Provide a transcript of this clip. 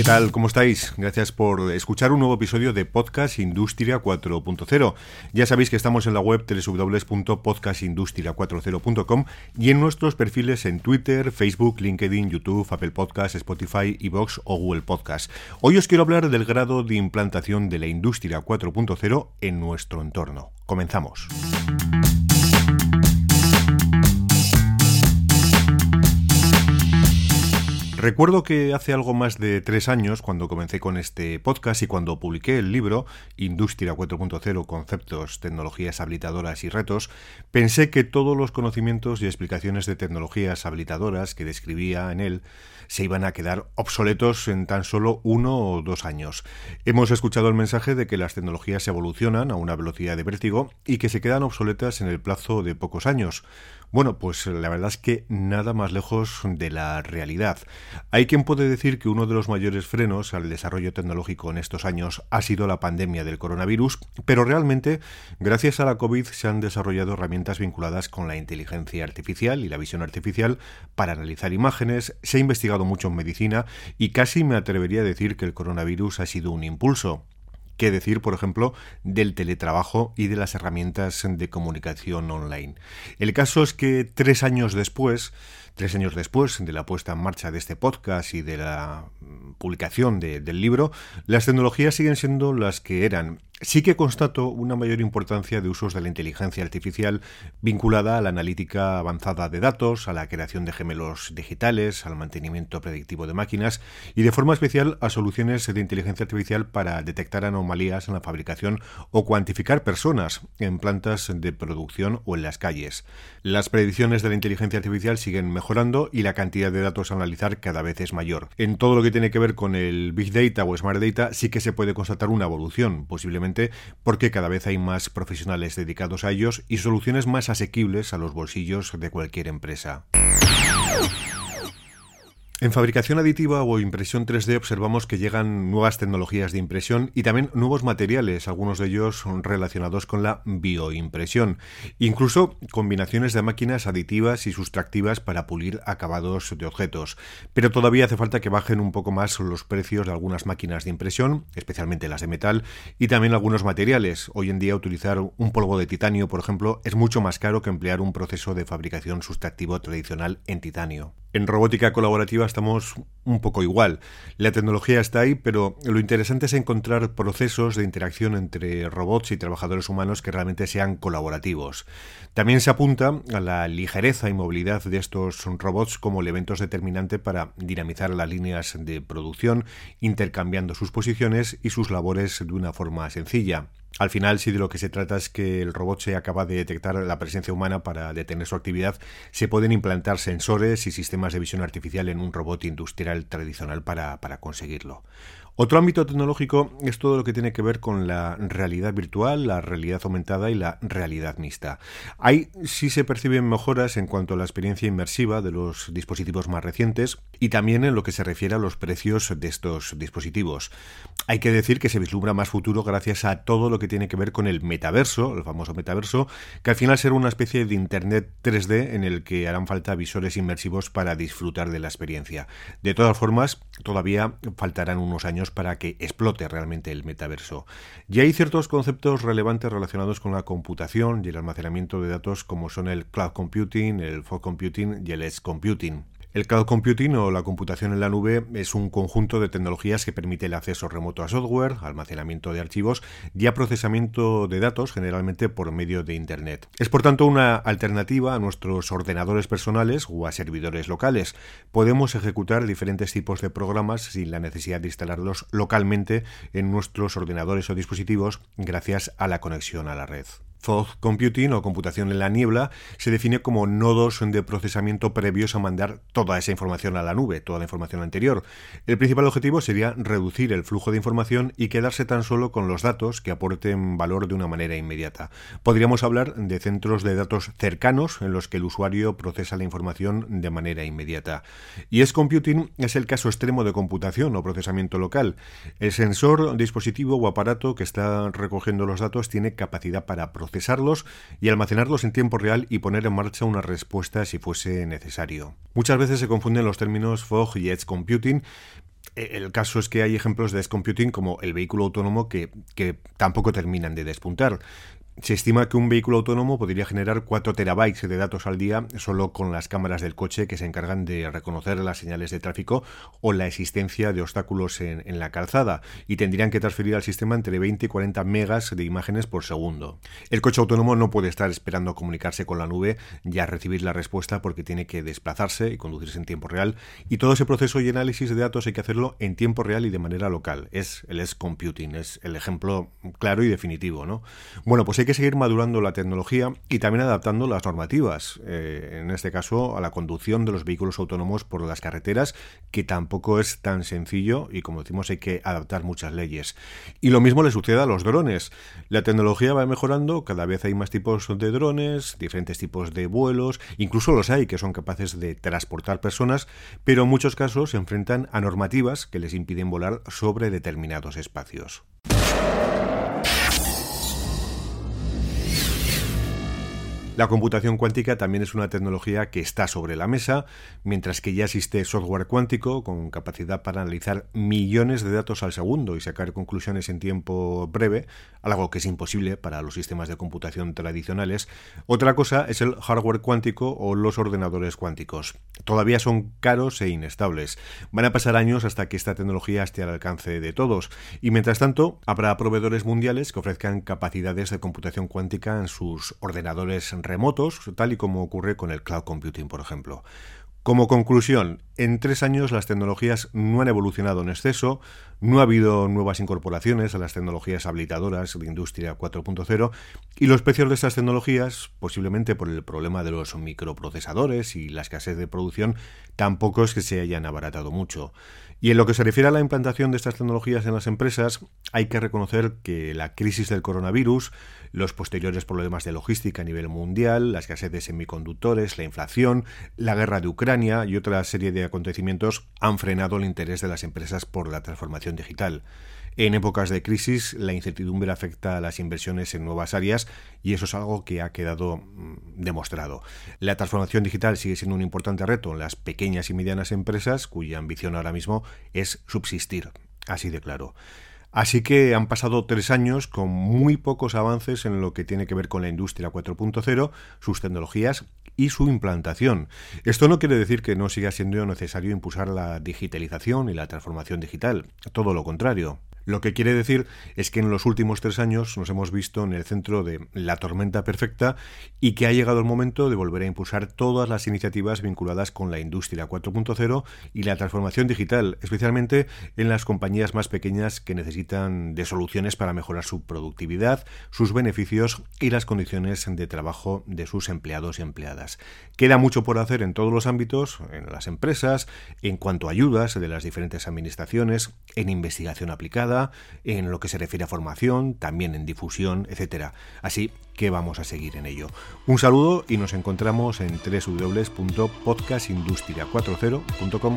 ¿Qué tal? ¿Cómo estáis? Gracias por escuchar un nuevo episodio de Podcast Industria 4.0. Ya sabéis que estamos en la web www.podcastindustria40.com y en nuestros perfiles en Twitter, Facebook, LinkedIn, YouTube, Apple Podcasts, Spotify, Evox o Google Podcasts. Hoy os quiero hablar del grado de implantación de la Industria 4.0 en nuestro entorno. Comenzamos. Recuerdo que hace algo más de tres años, cuando comencé con este podcast y cuando publiqué el libro Industria 4.0, Conceptos, Tecnologías Habilitadoras y Retos, pensé que todos los conocimientos y explicaciones de tecnologías habilitadoras que describía en él se iban a quedar obsoletos en tan solo uno o dos años. Hemos escuchado el mensaje de que las tecnologías evolucionan a una velocidad de vértigo y que se quedan obsoletas en el plazo de pocos años. Bueno, pues la verdad es que nada más lejos de la realidad. Hay quien puede decir que uno de los mayores frenos al desarrollo tecnológico en estos años ha sido la pandemia del coronavirus, pero realmente, gracias a la COVID, se han desarrollado herramientas vinculadas con la inteligencia artificial y la visión artificial para analizar imágenes, se ha investigado mucho en medicina y casi me atrevería a decir que el coronavirus ha sido un impulso. ¿Qué decir, por ejemplo, del teletrabajo y de las herramientas de comunicación online? El caso es que tres años después, tres años después de la puesta en marcha de este podcast y de la publicación del libro, las tecnologías siguen siendo las que eran Sí que constato una mayor importancia de usos de la inteligencia artificial vinculada a la analítica avanzada de datos, a la creación de gemelos digitales, al mantenimiento predictivo de máquinas y de forma especial a soluciones de inteligencia artificial para detectar anomalías en la fabricación o cuantificar personas en plantas de producción o en las calles. Las predicciones de la inteligencia artificial siguen mejorando y la cantidad de datos a analizar cada vez es mayor. En todo lo que tiene que ver con el Big Data o Smart Data sí que se puede constatar una evolución, posiblemente porque cada vez hay más profesionales dedicados a ellos y soluciones más asequibles a los bolsillos de cualquier empresa. En fabricación aditiva o impresión 3D observamos que llegan nuevas tecnologías de impresión y también nuevos materiales, algunos de ellos relacionados con la bioimpresión, incluso combinaciones de máquinas aditivas y sustractivas para pulir acabados de objetos. Pero todavía hace falta que bajen un poco más los precios de algunas máquinas de impresión, especialmente las de metal, y también algunos materiales. Hoy en día utilizar un polvo de titanio, por ejemplo, es mucho más caro que emplear un proceso de fabricación sustractivo tradicional en titanio. En robótica colaborativa estamos un poco igual. La tecnología está ahí, pero lo interesante es encontrar procesos de interacción entre robots y trabajadores humanos que realmente sean colaborativos. También se apunta a la ligereza y movilidad de estos robots como elementos determinantes para dinamizar las líneas de producción, intercambiando sus posiciones y sus labores de una forma sencilla. Al final, si de lo que se trata es que el robot se acaba de detectar la presencia humana para detener su actividad, se pueden implantar sensores y sistemas de visión artificial en un robot industrial tradicional para, para conseguirlo. Otro ámbito tecnológico es todo lo que tiene que ver con la realidad virtual, la realidad aumentada y la realidad mixta. Ahí sí se perciben mejoras en cuanto a la experiencia inmersiva de los dispositivos más recientes y también en lo que se refiere a los precios de estos dispositivos. Hay que decir que se vislumbra más futuro gracias a todo lo que tiene que ver con el metaverso, el famoso metaverso, que al final será una especie de Internet 3D en el que harán falta visores inmersivos para disfrutar de la experiencia. De todas formas, todavía faltarán unos años para que explote realmente el metaverso. Y hay ciertos conceptos relevantes relacionados con la computación y el almacenamiento de datos como son el cloud computing, el fog computing y el edge computing. El cloud computing o la computación en la nube es un conjunto de tecnologías que permite el acceso remoto a software, almacenamiento de archivos y a procesamiento de datos generalmente por medio de Internet. Es por tanto una alternativa a nuestros ordenadores personales o a servidores locales. Podemos ejecutar diferentes tipos de programas sin la necesidad de instalarlos localmente en nuestros ordenadores o dispositivos gracias a la conexión a la red. Fog Computing o computación en la niebla se define como nodos de procesamiento previos a mandar toda esa información a la nube, toda la información anterior. El principal objetivo sería reducir el flujo de información y quedarse tan solo con los datos que aporten valor de una manera inmediata. Podríamos hablar de centros de datos cercanos en los que el usuario procesa la información de manera inmediata. Y es Computing es el caso extremo de computación o procesamiento local. El sensor, dispositivo o aparato que está recogiendo los datos tiene capacidad para procesar procesarlos y almacenarlos en tiempo real y poner en marcha una respuesta si fuese necesario. Muchas veces se confunden los términos fog y edge computing, e, el caso es que hay ejemplos de edge computing como el vehículo autónomo que, que, tampoco terminan de despuntar. Se estima que un vehículo autónomo podría generar 4 terabytes de datos al día solo con las cámaras del coche que se encargan de reconocer las señales de tráfico o la existencia de obstáculos en, la calzada y tendrían que transferir al sistema entre 20 y 40 megas de imágenes por segundo. El coche autónomo no puede estar esperando comunicarse con la nube y recibir la respuesta porque tiene que desplazarse y conducirse en tiempo real y todo ese proceso y análisis de datos hay que hacerlo en tiempo real y de manera local. Es el edge computing, es el ejemplo claro y definitivo, ¿no? Bueno, pues hay que seguir madurando la tecnología y también adaptando las normativas, eh, en este caso a la conducción de los vehículos autónomos por las carreteras, que tampoco es tan sencillo y como decimos hay que adaptar muchas leyes. Y lo mismo le sucede a los drones. La tecnología va mejorando, cada vez hay más tipos de drones, diferentes tipos de vuelos, incluso los hay que son capaces de transportar personas, pero en muchos casos se enfrentan a normativas que les impiden volar sobre determinados espacios. La computación cuántica también es una tecnología que está sobre la mesa, mientras que ya existe software cuántico con capacidad para analizar millones de datos al segundo y sacar conclusiones en tiempo breve, algo que es imposible para los sistemas de computación tradicionales. Otra cosa es el hardware cuántico o los ordenadores cuánticos. Todavía son caros e inestables. Van a pasar años hasta que esta tecnología esté al alcance de todos y mientras tanto habrá proveedores mundiales que ofrezcan capacidades de computación cuántica en sus ordenadores remotos, tal y como ocurre con el cloud computing, por ejemplo. Como conclusión, en tres años las tecnologías no han evolucionado en exceso, no ha habido nuevas incorporaciones a las tecnologías habilitadoras de Industria 4.0 y los precios de estas tecnologías, posiblemente por el problema de los microprocesadores y la escasez de producción, tampoco es que se hayan abaratado mucho. Y en lo que se refiere a la implantación de estas tecnologías en las empresas, hay que reconocer que la crisis del coronavirus, los posteriores problemas de logística a nivel mundial, la escasez de semiconductores, la inflación, la guerra de Ucrania y otra serie de acontecimientos han frenado el interés de las empresas por la transformación digital. En épocas de crisis, la incertidumbre afecta a las inversiones en nuevas áreas y eso es algo que ha quedado mm, demostrado. La transformación digital sigue siendo un importante reto en las pequeñas y medianas empresas cuya ambición ahora mismo es subsistir, así de claro. Así que han pasado tres años con muy pocos avances en lo que tiene que ver con la industria 4.0, sus tecnologías y su implantación. Esto no quiere decir que no siga siendo necesario impulsar la digitalización y la transformación digital, todo lo contrario. Lo que quiere decir es que en los últimos tres años nos hemos visto en el centro de la tormenta perfecta y que ha llegado el momento de volver a impulsar todas las iniciativas vinculadas con la industria 4.0 y la transformación digital, especialmente en las compañías más pequeñas que necesitan de soluciones para mejorar su productividad, sus beneficios y las condiciones de trabajo de sus empleados y empleadas. Queda mucho por hacer en todos los ámbitos, en las empresas, en cuanto a ayudas de las diferentes administraciones, en investigación aplicada, en lo que se refiere a formación, también en difusión, etcétera. Así que vamos a seguir en ello. Un saludo y nos encontramos en www.podcastindustria40.com.